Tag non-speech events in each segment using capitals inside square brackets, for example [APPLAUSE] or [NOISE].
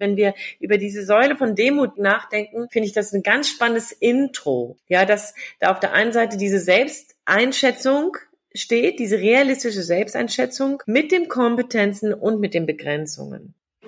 Wenn wir über diese Säule von Demut nachdenken, finde ich das ein ganz spannendes Intro. Ja, dass da auf der einen Seite diese Selbsteinschätzung steht, diese realistische Selbsteinschätzung mit den Kompetenzen und mit den Begrenzungen.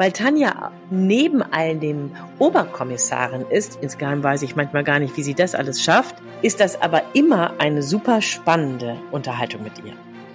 Weil Tanja neben all dem Oberkommissarin ist, insgeheim weiß ich manchmal gar nicht, wie sie das alles schafft, ist das aber immer eine super spannende Unterhaltung mit ihr.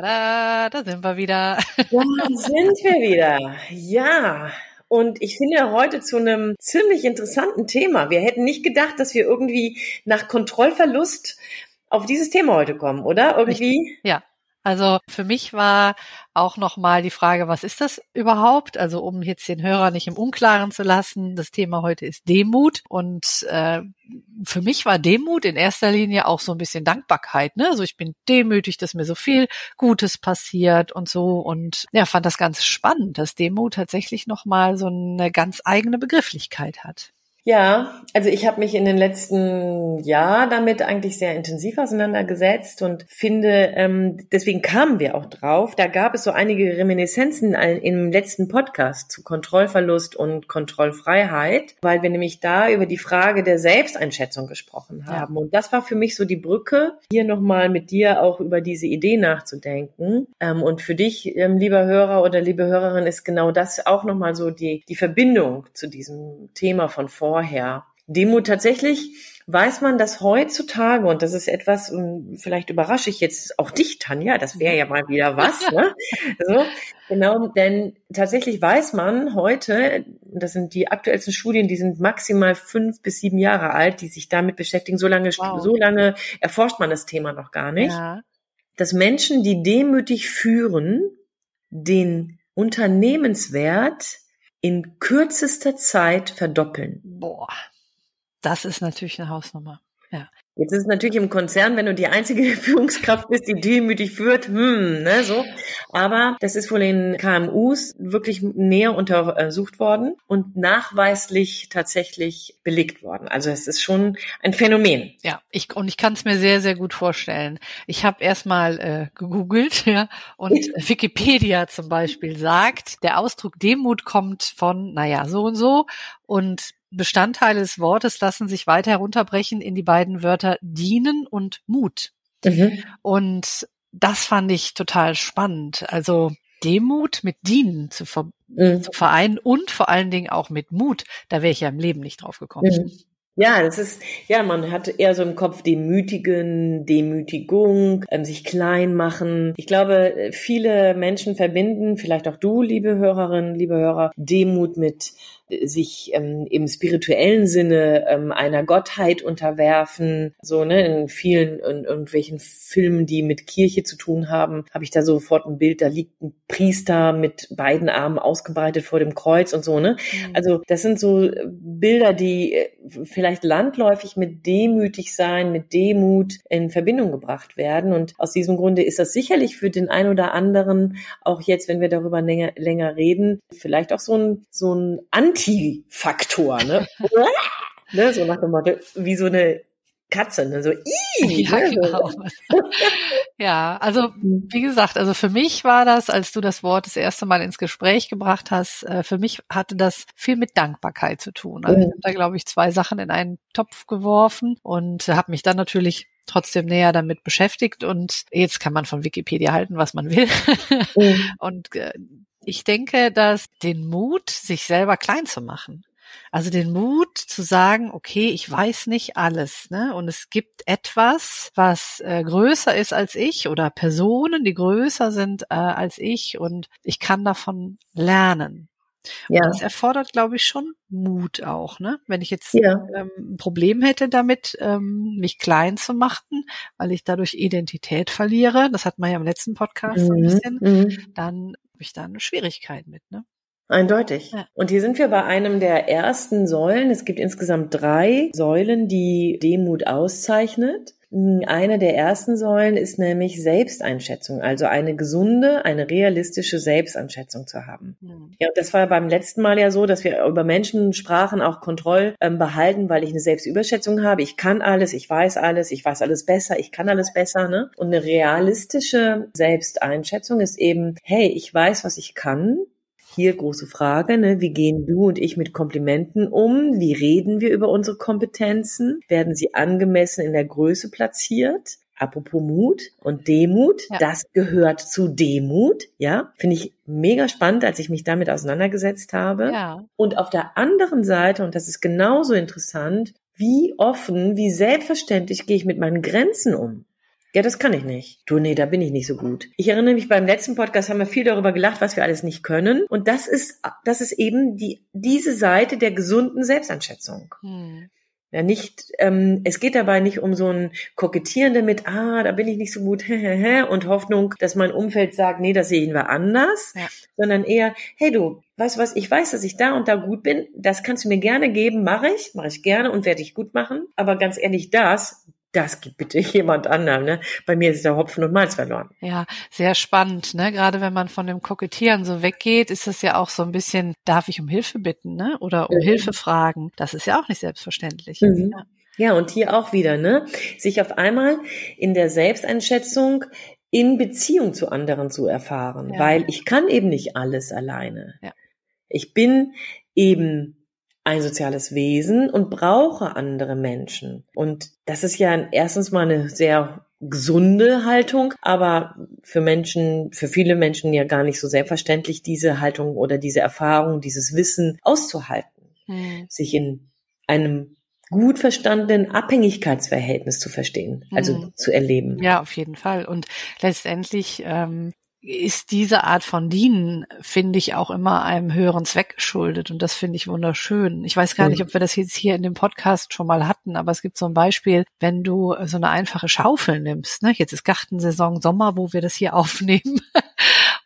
Tada, da sind wir wieder. Da sind wir wieder. Ja. Und ich finde heute zu einem ziemlich interessanten Thema. Wir hätten nicht gedacht, dass wir irgendwie nach Kontrollverlust auf dieses Thema heute kommen, oder? Irgendwie? Ja, also für mich war auch nochmal die Frage, was ist das überhaupt? Also um jetzt den Hörer nicht im Unklaren zu lassen, das Thema heute ist Demut und äh, für mich war Demut in erster Linie auch so ein bisschen Dankbarkeit. Ne? Also ich bin demütig, dass mir so viel Gutes passiert und so und ja, fand das ganz spannend, dass Demut tatsächlich nochmal so eine ganz eigene Begrifflichkeit hat. Ja, also ich habe mich in den letzten Jahr damit eigentlich sehr intensiv auseinandergesetzt und finde, ähm, deswegen kamen wir auch drauf. Da gab es so einige Reminiszenzen im letzten Podcast zu Kontrollverlust und Kontrollfreiheit, weil wir nämlich da über die Frage der Selbsteinschätzung gesprochen haben. Ja. Und das war für mich so die Brücke, hier nochmal mit dir auch über diese Idee nachzudenken. Ähm, und für dich, ähm, lieber Hörer oder liebe Hörerin, ist genau das auch nochmal so die, die Verbindung zu diesem Thema von vorher vorher. Demut tatsächlich weiß man, dass heutzutage, und das ist etwas, vielleicht überrasche ich jetzt auch dich, Tanja, das wäre ja mal wieder was, [LAUGHS] ne? So, genau, denn tatsächlich weiß man heute, das sind die aktuellsten Studien, die sind maximal fünf bis sieben Jahre alt, die sich damit beschäftigen, so lange, wow. so lange erforscht man das Thema noch gar nicht, ja. dass Menschen, die demütig führen, den Unternehmenswert in kürzester Zeit verdoppeln. Boah, das ist natürlich eine Hausnummer. Jetzt ist es natürlich im Konzern, wenn du die einzige [LAUGHS] Führungskraft bist, die demütig führt, hm, ne, so. Aber das ist wohl in KMUs wirklich näher untersucht worden und nachweislich tatsächlich belegt worden. Also es ist schon ein Phänomen. Ja, ich und ich kann es mir sehr, sehr gut vorstellen. Ich habe erstmal äh, gegoogelt, [LAUGHS] ja, und [LAUGHS] Wikipedia zum Beispiel sagt, der Ausdruck Demut kommt von, naja, so und so und Bestandteile des Wortes lassen sich weiter herunterbrechen in die beiden Wörter dienen und Mut. Mhm. Und das fand ich total spannend. Also Demut mit Dienen zu, ver mhm. zu vereinen und vor allen Dingen auch mit Mut, da wäre ich ja im Leben nicht drauf gekommen. Mhm. Ja, das ist, ja, man hat eher so im Kopf Demütigen, Demütigung, ähm, sich klein machen. Ich glaube, viele Menschen verbinden, vielleicht auch du, liebe Hörerinnen, liebe Hörer, Demut mit sich ähm, im spirituellen Sinne ähm, einer Gottheit unterwerfen. So, ne, in vielen in irgendwelchen Filmen, die mit Kirche zu tun haben, habe ich da sofort ein Bild, da liegt ein Priester mit beiden Armen ausgebreitet vor dem Kreuz und so, ne? Mhm. Also, das sind so Bilder, die äh, vielleicht landläufig mit demütig sein, mit Demut in Verbindung gebracht werden. Und aus diesem Grunde ist das sicherlich für den einen oder anderen, auch jetzt, wenn wir darüber länger, länger reden, vielleicht auch so ein, so ein Anti Anti-Faktor, ne? [LAUGHS] ne? So nach dem Motto, wie so eine Katze, ne? so Ii, [LAUGHS] ja, genau. [LAUGHS] ja, also mhm. wie gesagt, also für mich war das, als du das Wort das erste Mal ins Gespräch gebracht hast, äh, für mich hatte das viel mit Dankbarkeit zu tun. Also mhm. ich habe da glaube ich zwei Sachen in einen Topf geworfen und habe mich dann natürlich trotzdem näher damit beschäftigt und jetzt kann man von Wikipedia halten, was man will. Mhm. [LAUGHS] Und äh, ich denke, dass den Mut, sich selber klein zu machen, Also den Mut zu sagen, okay, ich weiß nicht alles, ne? Und es gibt etwas, was äh, größer ist als ich oder Personen, die größer sind äh, als ich und ich kann davon lernen. Ja. Und das erfordert, glaube ich, schon Mut auch, ne? Wenn ich jetzt ja. ähm, ein Problem hätte damit, ähm, mich klein zu machen, weil ich dadurch Identität verliere, das hat man ja im letzten Podcast mhm. ein bisschen, mhm. dann habe ich da eine Schwierigkeit mit, ne? Eindeutig. Ja. Und hier sind wir bei einem der ersten Säulen. Es gibt insgesamt drei Säulen, die Demut auszeichnet. Eine der ersten Säulen ist nämlich Selbsteinschätzung, also eine gesunde, eine realistische Selbsteinschätzung zu haben. Mhm. Ja, das war beim letzten Mal ja so, dass wir über Menschen sprachen, auch Kontroll ähm, behalten, weil ich eine Selbstüberschätzung habe. Ich kann alles, ich weiß alles, ich weiß alles besser, ich kann alles besser. Ne? Und eine realistische Selbsteinschätzung ist eben, hey, ich weiß, was ich kann, hier große Frage, ne? wie gehen du und ich mit Komplimenten um? Wie reden wir über unsere Kompetenzen? Werden sie angemessen in der Größe platziert? Apropos Mut und Demut, ja. das gehört zu Demut, ja, finde ich mega spannend, als ich mich damit auseinandergesetzt habe. Ja. Und auf der anderen Seite, und das ist genauso interessant, wie offen, wie selbstverständlich gehe ich mit meinen Grenzen um? Ja, das kann ich nicht. Du, nee, da bin ich nicht so gut. Ich erinnere mich, beim letzten Podcast haben wir viel darüber gelacht, was wir alles nicht können. Und das ist, das ist eben die, diese Seite der gesunden Selbsteinschätzung. Hm. Ja, nicht, ähm, es geht dabei nicht um so ein Kokettieren damit, ah, da bin ich nicht so gut, [LAUGHS] und Hoffnung, dass mein Umfeld sagt, nee, das sehen wir anders, ja. sondern eher, hey du, weißt du was, ich weiß, dass ich da und da gut bin, das kannst du mir gerne geben, mache ich, mache ich gerne und werde ich gut machen, aber ganz ehrlich, das, das gibt bitte jemand anderen. Ne? Bei mir ist der Hopfen und Malz verloren. Ja, sehr spannend. Ne? Gerade wenn man von dem Kokettieren so weggeht, ist das ja auch so ein bisschen, darf ich um Hilfe bitten ne? oder um mhm. Hilfe fragen? Das ist ja auch nicht selbstverständlich. Mhm. Ja. ja, und hier auch wieder, ne? sich auf einmal in der Selbsteinschätzung in Beziehung zu anderen zu erfahren, ja. weil ich kann eben nicht alles alleine. Ja. Ich bin eben ein soziales Wesen und brauche andere Menschen. Und das ist ja erstens mal eine sehr gesunde Haltung, aber für Menschen, für viele Menschen ja gar nicht so selbstverständlich, diese Haltung oder diese Erfahrung, dieses Wissen auszuhalten, hm. sich in einem gut verstandenen Abhängigkeitsverhältnis zu verstehen, also hm. zu erleben. Ja, auf jeden Fall. Und letztendlich ähm, ist diese Art von Dienen, finde ich, auch immer einem höheren Zweck geschuldet. Und das finde ich wunderschön. Ich weiß gar nicht, ob wir das jetzt hier in dem Podcast schon mal hatten, aber es gibt so ein Beispiel, wenn du so eine einfache Schaufel nimmst. Ne? Jetzt ist Gartensaison Sommer, wo wir das hier [LAUGHS] aufnehmen.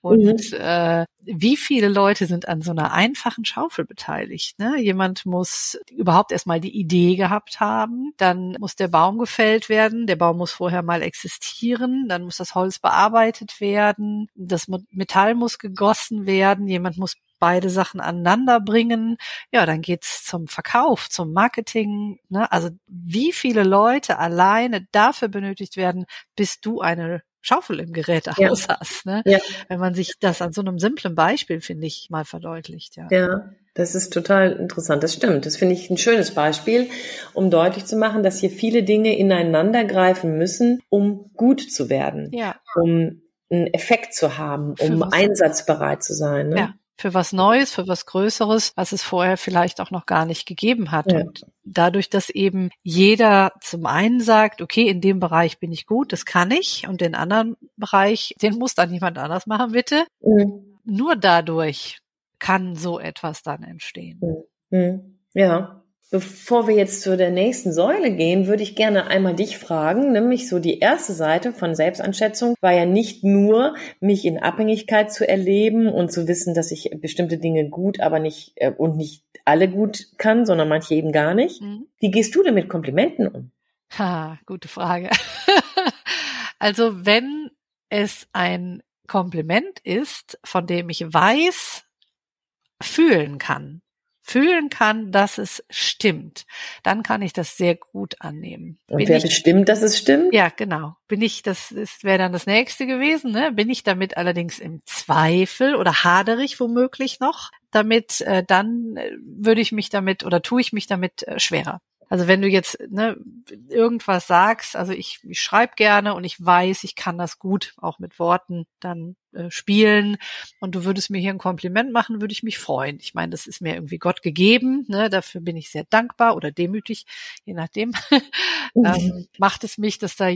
Und mhm. äh, wie viele Leute sind an so einer einfachen Schaufel beteiligt? Ne? Jemand muss überhaupt erstmal die Idee gehabt haben, dann muss der Baum gefällt werden, der Baum muss vorher mal existieren, dann muss das Holz bearbeitet werden, das Metall muss gegossen werden, jemand muss beide Sachen aneinander bringen. Ja, dann geht's zum Verkauf, zum Marketing. Ne? Also wie viele Leute alleine dafür benötigt werden, bis du eine Schaufel im Gerätehaus ja. hast. Ne? Ja. Wenn man sich das an so einem simplen Beispiel, finde ich, mal verdeutlicht. Ja. ja, das ist total interessant. Das stimmt. Das finde ich ein schönes Beispiel, um deutlich zu machen, dass hier viele Dinge ineinander greifen müssen, um gut zu werden. Ja. Um einen Effekt zu haben, um einsatzbereit zu sein. Ne? Ja für was Neues, für was Größeres, was es vorher vielleicht auch noch gar nicht gegeben hat. Ja. Und dadurch, dass eben jeder zum einen sagt, okay, in dem Bereich bin ich gut, das kann ich, und den anderen Bereich, den muss dann jemand anders machen, bitte. Mhm. Nur dadurch kann so etwas dann entstehen. Mhm. mhm. Ja, Bevor wir jetzt zu der nächsten Säule gehen, würde ich gerne einmal dich fragen, nämlich so die erste Seite von Selbstanschätzung war ja nicht nur, mich in Abhängigkeit zu erleben und zu wissen, dass ich bestimmte Dinge gut, aber nicht äh, und nicht alle gut kann, sondern manche eben gar nicht. Mhm. Wie gehst du denn mit Komplimenten um? Ha, gute Frage. [LAUGHS] also wenn es ein Kompliment ist, von dem ich weiß, fühlen kann, fühlen kann, dass es stimmt, dann kann ich das sehr gut annehmen. Und wer ich, bestimmt, dass es stimmt? Ja, genau. Bin ich, das ist, wäre dann das nächste gewesen, ne? Bin ich damit allerdings im Zweifel oder haderig womöglich noch, damit, äh, dann äh, würde ich mich damit oder tue ich mich damit äh, schwerer. Also wenn du jetzt ne, irgendwas sagst, also ich, ich schreibe gerne und ich weiß, ich kann das gut, auch mit Worten dann äh, spielen und du würdest mir hier ein Kompliment machen, würde ich mich freuen. Ich meine, das ist mir irgendwie Gott gegeben, ne, dafür bin ich sehr dankbar oder demütig, je nachdem. [LAUGHS] ähm, macht es mich, dass da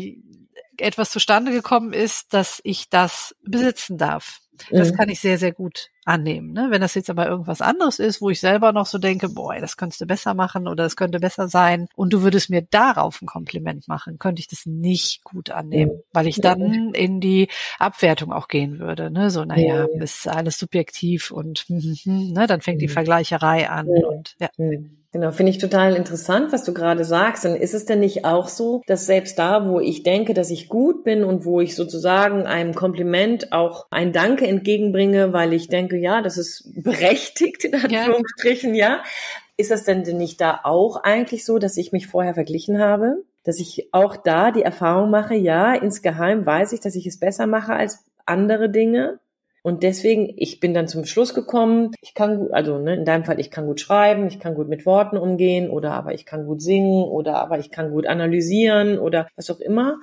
etwas zustande gekommen ist, dass ich das besitzen darf. Das mhm. kann ich sehr, sehr gut annehmen. Ne? Wenn das jetzt aber irgendwas anderes ist, wo ich selber noch so denke, boah, das könntest du besser machen oder das könnte besser sein und du würdest mir darauf ein Kompliment machen, könnte ich das nicht gut annehmen, mhm. weil ich dann in die Abwertung auch gehen würde. Ne? So, naja, ja, ist alles subjektiv und [LAUGHS] ne? dann fängt die mhm. Vergleicherei an und ja. Genau, finde ich total interessant, was du gerade sagst. Und ist es denn nicht auch so, dass selbst da, wo ich denke, dass ich gut bin und wo ich sozusagen einem Kompliment auch ein Danke entgegenbringe, weil ich denke, ja, das ist berechtigt, in Anführungsstrichen, ja. ja. Ist das denn nicht da auch eigentlich so, dass ich mich vorher verglichen habe? Dass ich auch da die Erfahrung mache, ja, insgeheim weiß ich, dass ich es besser mache als andere Dinge. Und deswegen, ich bin dann zum Schluss gekommen, ich kann gut, also ne, in deinem Fall, ich kann gut schreiben, ich kann gut mit Worten umgehen oder aber ich kann gut singen oder aber ich kann gut analysieren oder was auch immer.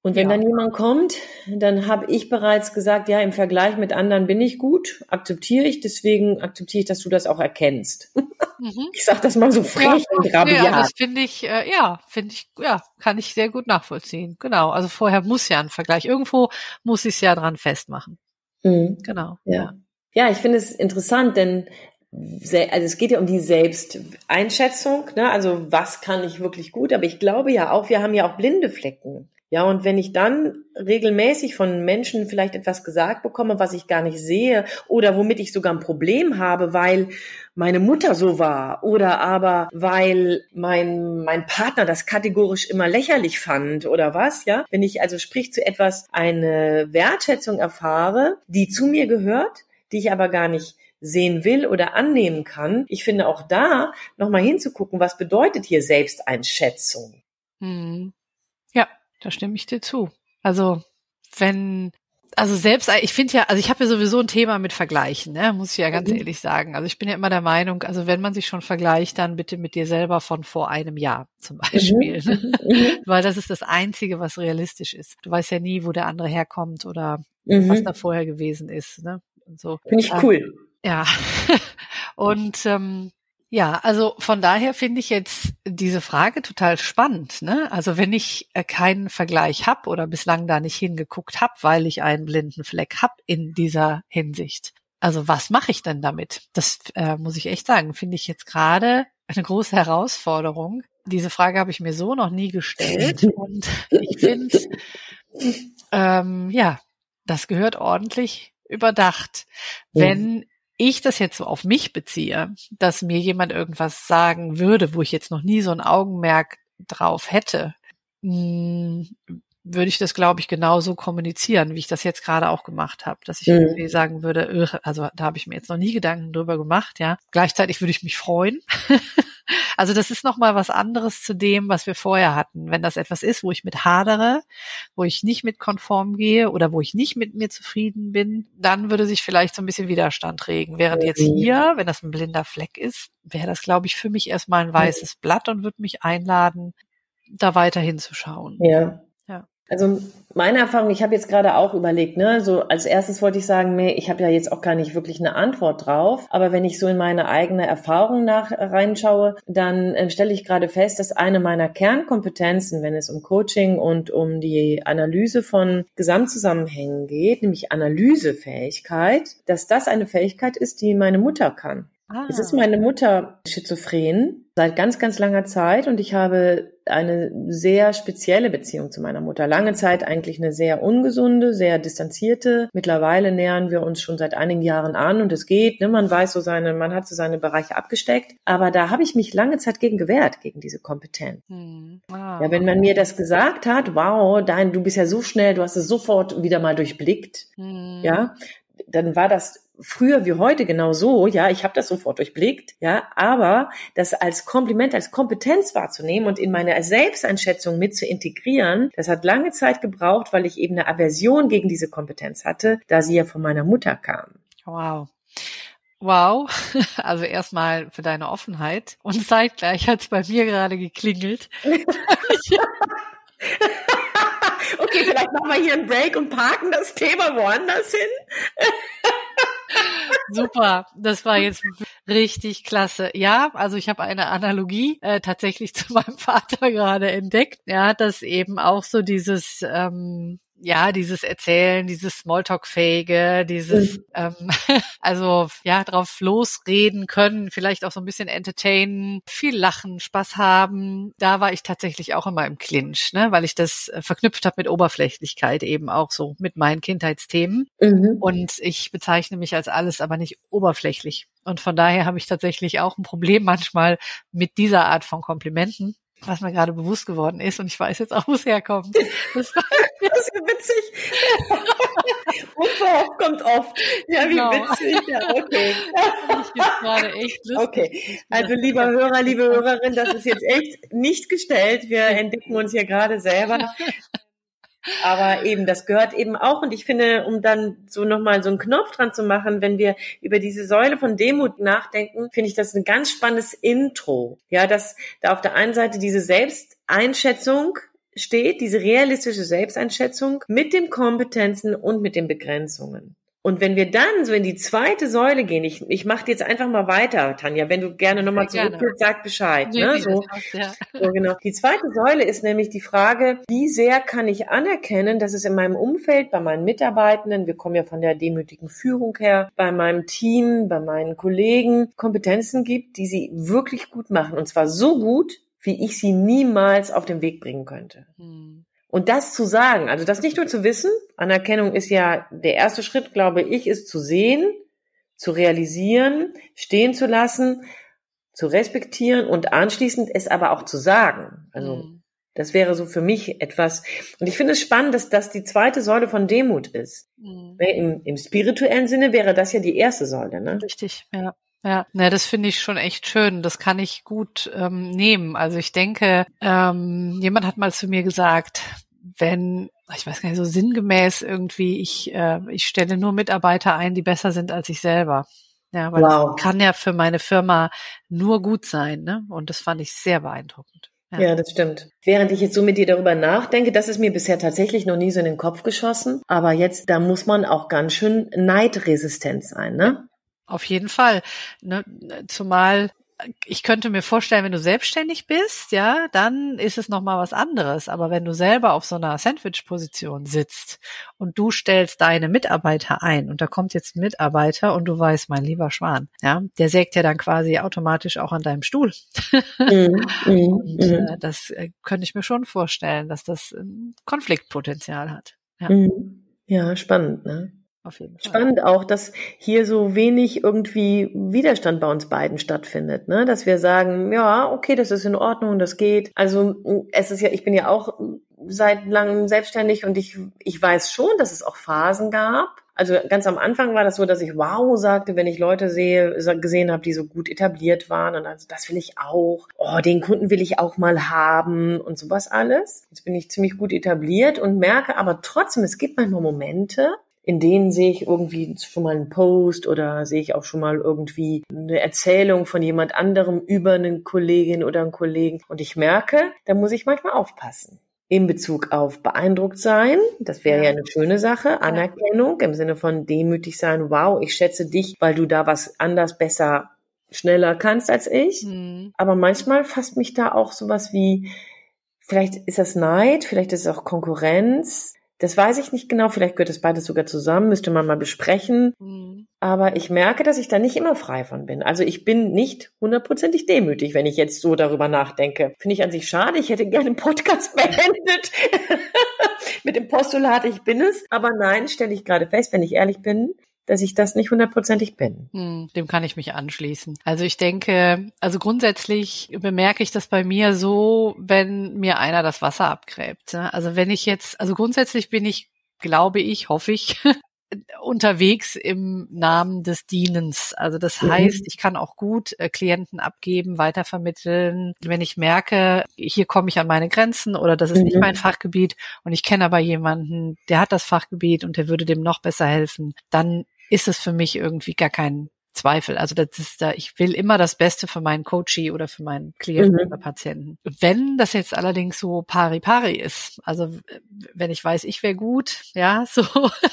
Und wenn ja. dann jemand kommt, dann habe ich bereits gesagt, ja, im Vergleich mit anderen bin ich gut, akzeptiere ich, deswegen akzeptiere ich, dass du das auch erkennst. Mhm. [LAUGHS] Ich sag das mal so frech ja, und rabiat. Ja, das finde ich, äh, ja, finde ich, ja, kann ich sehr gut nachvollziehen. Genau, also vorher muss ja ein Vergleich, irgendwo muss ich es ja dran festmachen. Mhm. Genau. Ja. ja, ich finde es interessant, denn also es geht ja um die Selbsteinschätzung, ne? also was kann ich wirklich gut, aber ich glaube ja auch, wir haben ja auch blinde Flecken. Ja, und wenn ich dann regelmäßig von Menschen vielleicht etwas gesagt bekomme, was ich gar nicht sehe oder womit ich sogar ein Problem habe, weil meine Mutter so war oder aber weil mein, mein Partner das kategorisch immer lächerlich fand oder was, ja. Wenn ich also sprich zu etwas eine Wertschätzung erfahre, die zu mir gehört, die ich aber gar nicht sehen will oder annehmen kann. Ich finde auch da nochmal hinzugucken, was bedeutet hier Selbsteinschätzung? Hm. Da stimme ich dir zu. Also wenn also selbst, ich finde ja, also ich habe ja sowieso ein Thema mit Vergleichen, ne, muss ich ja ganz mhm. ehrlich sagen. Also ich bin ja immer der Meinung, also wenn man sich schon vergleicht, dann bitte mit dir selber von vor einem Jahr zum mhm. Beispiel. Mhm. Mhm. Weil das ist das Einzige, was realistisch ist. Du weißt ja nie, wo der andere herkommt oder mhm. was da vorher gewesen ist. Ne? Und so. Finde ich cool. Ja. [LAUGHS] Und ähm, ja, also von daher finde ich jetzt diese Frage total spannend. Ne? Also wenn ich äh, keinen Vergleich habe oder bislang da nicht hingeguckt habe, weil ich einen blinden Fleck habe in dieser Hinsicht. Also was mache ich denn damit? Das äh, muss ich echt sagen, finde ich jetzt gerade eine große Herausforderung. Diese Frage habe ich mir so noch nie gestellt [LAUGHS] und ich finde, ähm, ja, das gehört ordentlich überdacht. Wenn ich das jetzt so auf mich beziehe, dass mir jemand irgendwas sagen würde, wo ich jetzt noch nie so ein Augenmerk drauf hätte, hm, würde ich das, glaube ich, genauso kommunizieren, wie ich das jetzt gerade auch gemacht habe, dass ich mhm. irgendwie sagen würde, also da habe ich mir jetzt noch nie Gedanken drüber gemacht, ja. Gleichzeitig würde ich mich freuen. [LAUGHS] also das ist nochmal was anderes zu dem, was wir vorher hatten. Wenn das etwas ist, wo ich mit hadere, wo ich nicht mit konform gehe oder wo ich nicht mit mir zufrieden bin, dann würde sich vielleicht so ein bisschen Widerstand regen. Während jetzt mhm. hier, wenn das ein blinder Fleck ist, wäre das, glaube ich, für mich erstmal ein weißes Blatt und würde mich einladen, da weiter hinzuschauen. Ja. Also meine Erfahrung, ich habe jetzt gerade auch überlegt, ne, so als erstes wollte ich sagen, nee, ich habe ja jetzt auch gar nicht wirklich eine Antwort drauf, aber wenn ich so in meine eigene Erfahrung nach reinschaue, dann äh, stelle ich gerade fest, dass eine meiner Kernkompetenzen, wenn es um Coaching und um die Analyse von Gesamtzusammenhängen geht, nämlich Analysefähigkeit, dass das eine Fähigkeit ist, die meine Mutter kann. Ah. Es ist meine Mutter schizophren seit ganz, ganz langer Zeit und ich habe eine sehr spezielle Beziehung zu meiner Mutter. Lange Zeit eigentlich eine sehr ungesunde, sehr distanzierte. Mittlerweile nähern wir uns schon seit einigen Jahren an und es geht. Ne? Man weiß so seine, man hat so seine Bereiche abgesteckt. Aber da habe ich mich lange Zeit gegen gewehrt, gegen diese Kompetenz. Hm. Ah. Ja, wenn man mir das gesagt hat, wow, dein, du bist ja so schnell, du hast es sofort wieder mal durchblickt. Hm. Ja, dann war das früher wie heute genau so, ja, ich habe das sofort durchblickt, ja, aber das als Kompliment, als Kompetenz wahrzunehmen und in meine Selbsteinschätzung mit zu integrieren, das hat lange Zeit gebraucht, weil ich eben eine Aversion gegen diese Kompetenz hatte, da sie ja von meiner Mutter kam. Wow. Wow, [LAUGHS] also erstmal für deine Offenheit und zeitgleich hat es bei mir gerade geklingelt. [LAUGHS] okay, vielleicht machen wir hier einen Break und parken das Thema woanders hin. [LAUGHS] Super, das war jetzt richtig klasse. Ja, also ich habe eine Analogie äh, tatsächlich [LAUGHS] zu meinem Vater gerade entdeckt. Er hat das eben auch so dieses ähm, ja, dieses Erzählen, dieses Smalltalk-fähige, dieses, mhm. ähm, [LAUGHS] also ja, drauf losreden können, vielleicht auch so ein bisschen entertainen, viel lachen, Spaß haben. Da war ich tatsächlich auch immer im Clinch, ne, weil ich das äh, verknüpft habe mit Oberflächlichkeit, eben auch so mit meinen Kindheitsthemen. Mhm. Und ich bezeichne mich als alles, aber nicht oberflächlich. Und von daher habe ich tatsächlich auch ein Problem [LAUGHS] manchmal mit dieser Art von Komplimenten was mir gerade bewusst geworden ist und ich weiß jetzt auch, wo es herkommt. [LAUGHS] Das, [LAUGHS] das ist witzig. [LAUGHS] Unverhofft kommt oft. Ja, wie genau. witzig. Ja, okay. Ich gerade echt lustig. Okay, also lieber Hörer, liebe Hörerin, das ist jetzt echt nicht gestellt. Wir entdecken uns hier gerade selber. Aber eben, das gehört eben auch. Und ich finde, um dann so nochmal so einen Knopf dran zu machen, wenn wir über diese Säule von Demut nachdenken, finde ich das ein ganz spannendes Intro. Ja, dass da auf der einen Seite diese Selbsteinschätzung steht, diese realistische Selbsteinschätzung mit den Kompetenzen und mit den Begrenzungen. Und wenn wir dann so in die zweite Säule gehen, ich, ich mache jetzt einfach mal weiter, Tanja, wenn du gerne nochmal zurück willst, sag Bescheid. Nee, ne? so, hast, ja. so, genau. Die zweite Säule ist nämlich die Frage, wie sehr kann ich anerkennen, dass es in meinem Umfeld, bei meinen Mitarbeitenden, wir kommen ja von der demütigen Führung her, bei meinem Team, bei meinen Kollegen Kompetenzen gibt, die sie wirklich gut machen. Und zwar so gut, wie ich sie niemals auf den Weg bringen könnte. Hm. Und das zu sagen, also das nicht nur zu wissen, Anerkennung ist ja der erste Schritt, glaube ich, ist zu sehen, zu realisieren, stehen zu lassen, zu respektieren und anschließend es aber auch zu sagen. Also mhm. das wäre so für mich etwas. Und ich finde es spannend, dass das die zweite Säule von Demut ist. Mhm. Im, Im spirituellen Sinne wäre das ja die erste Säule. Ne? Richtig, ja. Ja, ne, das finde ich schon echt schön. Das kann ich gut ähm, nehmen. Also ich denke, ähm, jemand hat mal zu mir gesagt, wenn, ich weiß gar nicht, so sinngemäß irgendwie, ich, äh, ich stelle nur Mitarbeiter ein, die besser sind als ich selber. Ja, weil wow. das kann ja für meine Firma nur gut sein, ne? Und das fand ich sehr beeindruckend. Ja. ja. das stimmt. Während ich jetzt so mit dir darüber nachdenke, das ist mir bisher tatsächlich noch nie so in den Kopf geschossen. Aber jetzt, da muss man auch ganz schön neidresistent sein, ne? Auf jeden Fall. Ne? Zumal ich könnte mir vorstellen, wenn du selbstständig bist, ja, dann ist es nochmal was anderes. Aber wenn du selber auf so einer Sandwich-Position sitzt und du stellst deine Mitarbeiter ein und da kommt jetzt ein Mitarbeiter und du weißt, mein lieber Schwan, ja, der sägt ja dann quasi automatisch auch an deinem Stuhl. Mm, [LAUGHS] mm, und äh, das äh, könnte ich mir schon vorstellen, dass das ein Konfliktpotenzial hat. Ja, mm. ja spannend, ne? Auf jeden Fall. Spannend auch, dass hier so wenig irgendwie Widerstand bei uns beiden stattfindet, ne? Dass wir sagen, ja, okay, das ist in Ordnung, das geht. Also es ist ja, ich bin ja auch seit langem selbstständig und ich, ich weiß schon, dass es auch Phasen gab. Also ganz am Anfang war das so, dass ich wow sagte, wenn ich Leute sehe, gesehen habe, die so gut etabliert waren und also das will ich auch. Oh, den Kunden will ich auch mal haben und sowas alles. Jetzt bin ich ziemlich gut etabliert und merke aber trotzdem, es gibt manchmal Momente, in denen sehe ich irgendwie schon mal einen Post oder sehe ich auch schon mal irgendwie eine Erzählung von jemand anderem über eine Kollegin oder einen Kollegen. Und ich merke, da muss ich manchmal aufpassen. In Bezug auf beeindruckt sein, das wäre ja. ja eine schöne Sache, Anerkennung im Sinne von demütig sein, wow, ich schätze dich, weil du da was anders, besser, schneller kannst als ich. Mhm. Aber manchmal fasst mich da auch sowas wie, vielleicht ist das Neid, vielleicht ist es auch Konkurrenz, das weiß ich nicht genau, vielleicht gehört das beides sogar zusammen, müsste man mal besprechen. Mhm. Aber ich merke, dass ich da nicht immer frei von bin. Also ich bin nicht hundertprozentig demütig, wenn ich jetzt so darüber nachdenke. Finde ich an sich schade. Ich hätte gerne einen Podcast [LAUGHS] beendet [LAUGHS] mit dem Postulat, ich bin es. Aber nein, stelle ich gerade fest, wenn ich ehrlich bin, dass ich das nicht hundertprozentig bin. Hm, dem kann ich mich anschließen. Also ich denke, also grundsätzlich bemerke ich das bei mir so, wenn mir einer das Wasser abgräbt. Ne? Also wenn ich jetzt, also grundsätzlich bin ich, glaube ich, hoffe ich, [LAUGHS] unterwegs im Namen des Dienens. Also das mhm. heißt, ich kann auch gut äh, Klienten abgeben, weitervermitteln, wenn ich merke, hier komme ich an meine Grenzen oder das ist mhm. nicht mein Fachgebiet und ich kenne aber jemanden, der hat das Fachgebiet und der würde dem noch besser helfen, dann ist es für mich irgendwie gar kein Zweifel. Also das ist da, ich will immer das Beste für meinen Coachie oder für meinen Klienten Mhm. oder Patienten. Wenn das jetzt allerdings so pari pari ist, also wenn ich weiß, ich wäre gut, ja, [LAUGHS] so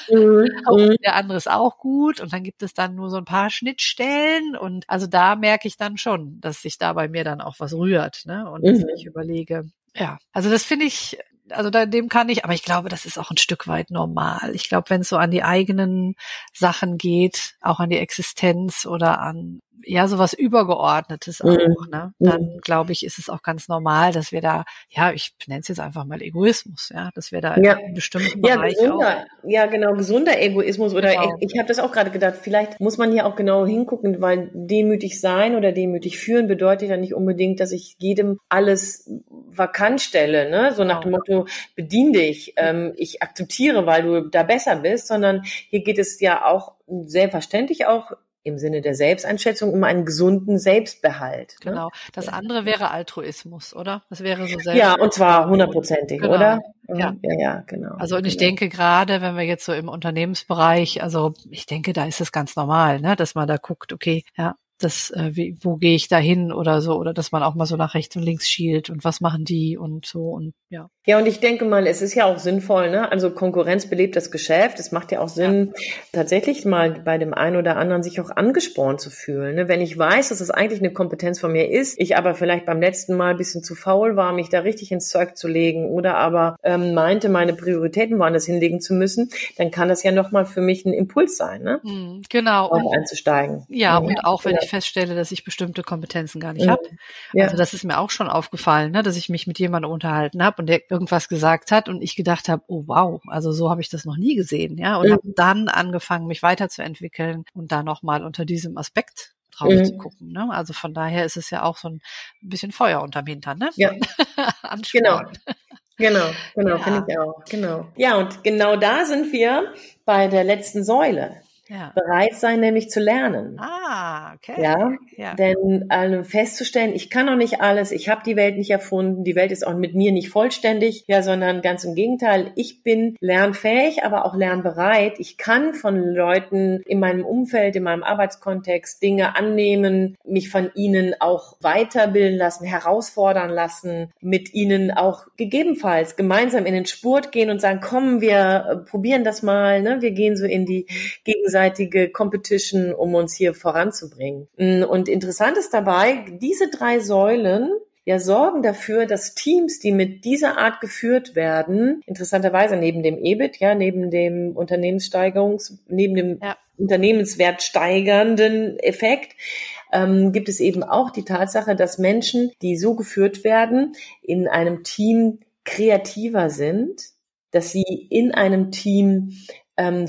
Mhm. auch Mhm. der andere ist auch gut und dann gibt es dann nur so ein paar Schnittstellen und also da merke ich dann schon, dass sich da bei mir dann auch was rührt, ne? Und dass Mhm. ich überlege, ja, also das finde ich, also da, dem kann ich, aber ich glaube, das ist auch ein Stück weit normal. Ich glaube, wenn es so an die eigenen Sachen geht, auch an die Existenz oder an ja sowas Übergeordnetes Mhm. auch, ne? Dann glaube ich, ist es auch ganz normal, dass wir da, ja, ich nenne es jetzt einfach mal Egoismus, ja, dass wir da Ja. in bestimmten Ja, Bereich auch gesunder, ja, genau, gesunder Egoismus oder Genau. ich, ich habe das auch gerade gedacht, vielleicht muss man hier auch genau hingucken, weil demütig sein oder demütig führen bedeutet ja nicht unbedingt, dass ich jedem alles vakant stelle, ne? So nach dem Genau. Motto, bedien dich, ähm, ich akzeptiere, weil du da besser bist, sondern hier geht es ja auch selbstverständlich auch im Sinne der Selbsteinschätzung um einen gesunden Selbstbehalt. Ne? Genau. Das andere wäre Altruismus, oder? Das wäre so selbst. Ja, und zwar hundertprozentig, Genau. oder? Ja. ja, ja, genau. Also und ich genau. denke gerade, wenn wir jetzt so im Unternehmensbereich, also ich denke, da ist es ganz normal, ne, dass man da guckt, okay, ja, das, äh, wie, wo gehe ich da hin oder so, oder dass man auch mal so nach rechts und links schielt und was machen die und so und ja. Ja, und ich denke mal, es ist ja auch sinnvoll, ne? Also Konkurrenz belebt das Geschäft. Es macht ja auch Sinn, tatsächlich mal bei dem einen oder anderen sich auch angespornt zu fühlen. Ne? Wenn ich weiß, dass es eigentlich eine Kompetenz von mir ist, ich aber vielleicht beim letzten Mal ein bisschen zu faul war, mich da richtig ins Zeug zu legen oder aber ähm, meinte, meine Prioritäten woanders hinlegen zu müssen, dann kann das ja nochmal für mich ein Impuls sein, ne? Hm, genau. Und, einzusteigen. ja, und auch wenn ja. Ich feststelle, dass ich bestimmte Kompetenzen gar nicht Mhm. habe. Ja. Also das ist mir auch schon aufgefallen, ne, dass ich mich mit jemandem unterhalten habe und der irgendwas gesagt hat und ich gedacht habe, oh wow, also so habe ich das noch nie gesehen, ja, und Mhm. habe dann angefangen, mich weiterzuentwickeln und da nochmal unter diesem Aspekt drauf Mhm. zu gucken. Ne? Also von daher ist es ja auch so ein bisschen Feuer unterm Hintern, ne? Ja. [LAUGHS] Genau. Genau, genau, Ja. finde ich auch. Genau. Ja, und genau da sind wir bei der letzten Säule. Ja. Bereit sein, nämlich zu lernen. Ah, okay. Ja, Ja. denn also festzustellen, ich kann noch nicht alles, ich habe die Welt nicht erfunden, die Welt ist auch mit mir nicht vollständig, ja, sondern ganz im Gegenteil, ich bin lernfähig, aber auch lernbereit. Ich kann von Leuten in meinem Umfeld, in meinem Arbeitskontext Dinge annehmen, mich von ihnen auch weiterbilden lassen, herausfordern lassen, mit ihnen auch gegebenenfalls gemeinsam in den Spurt gehen und sagen, komm, wir äh, probieren das mal, ne? wir gehen so in die gegenseitige Competition, um uns hier voranzubringen. Mm, Und interessant ist dabei, diese drei Säulen ja sorgen dafür, dass Teams, die mit dieser Art geführt werden, interessanterweise neben dem EBIT, ja, neben dem Unternehmenssteigerungs, neben dem Ja. Unternehmenswert steigernden Effekt, ähm, gibt es eben auch die Tatsache, dass Menschen, die so geführt werden, in einem Team kreativer sind, dass sie in einem Team ähm,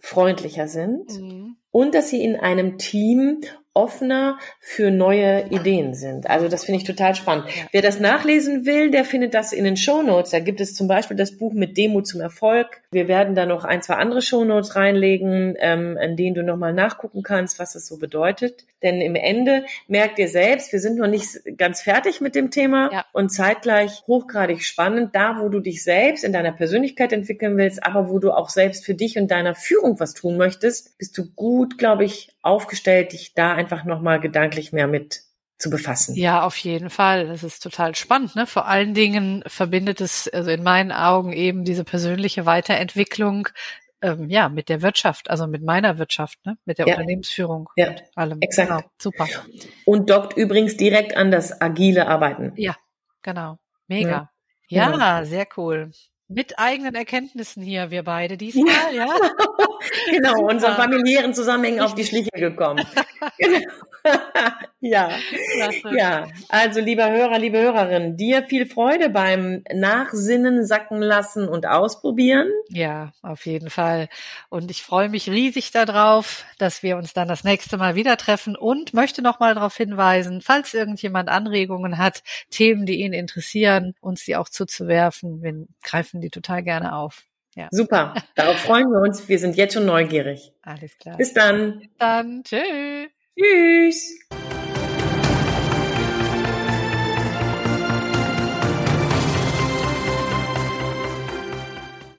fehlerfreundlicher sind Mhm. und dass sie in einem Team offener für neue Ideen sind. Also das finde ich total spannend. Wer das nachlesen will, der findet das in den Shownotes. Da gibt es zum Beispiel das Buch mit Demo zum Erfolg. Wir werden da noch ein, zwei andere Shownotes reinlegen, ähm, an denen du nochmal nachgucken kannst, was das so bedeutet. Denn im Ende merkt ihr selbst, wir sind noch nicht ganz fertig mit dem Thema Ja. und zeitgleich hochgradig spannend, da wo du dich selbst in deiner Persönlichkeit entwickeln willst, aber wo du auch selbst für dich und deiner Führung was tun möchtest, bist du gut, glaube ich, aufgestellt, dich da einfach nochmal gedanklich mehr mit zu befassen. Ja, auf jeden Fall. Das ist total spannend. Ne? Vor allen Dingen verbindet es also in meinen Augen eben diese persönliche Weiterentwicklung ähm, ja mit der Wirtschaft, also mit meiner Wirtschaft, ne? mit der Ja. Unternehmensführung Ja, und allem. exakt. Genau, super. Und dockt übrigens direkt an das agile Arbeiten. Ja, genau. Mega. Ja, Ja. sehr cool. Mit eigenen Erkenntnissen hier, wir beide diesmal, ja. [LAUGHS] Genau, unseren familiären Zusammenhängen auf die Schliche gekommen. [LAUGHS] [LAUGHS] ja. Klasse. Ja, also lieber Hörer, liebe Hörerin, dir viel Freude beim Nachsinnen, Sacken lassen und ausprobieren. Ja, auf jeden Fall. Und ich freue mich riesig darauf, dass wir uns dann das nächste Mal wieder treffen und möchte noch mal darauf hinweisen, falls irgendjemand Anregungen hat, Themen, die ihn interessieren, uns die auch zuzuwerfen. Wir greifen die total gerne auf. Ja, Super, darauf freuen wir uns. Wir sind jetzt schon neugierig. alles klar. Bis dann. dann. Tschüss. Tschüss.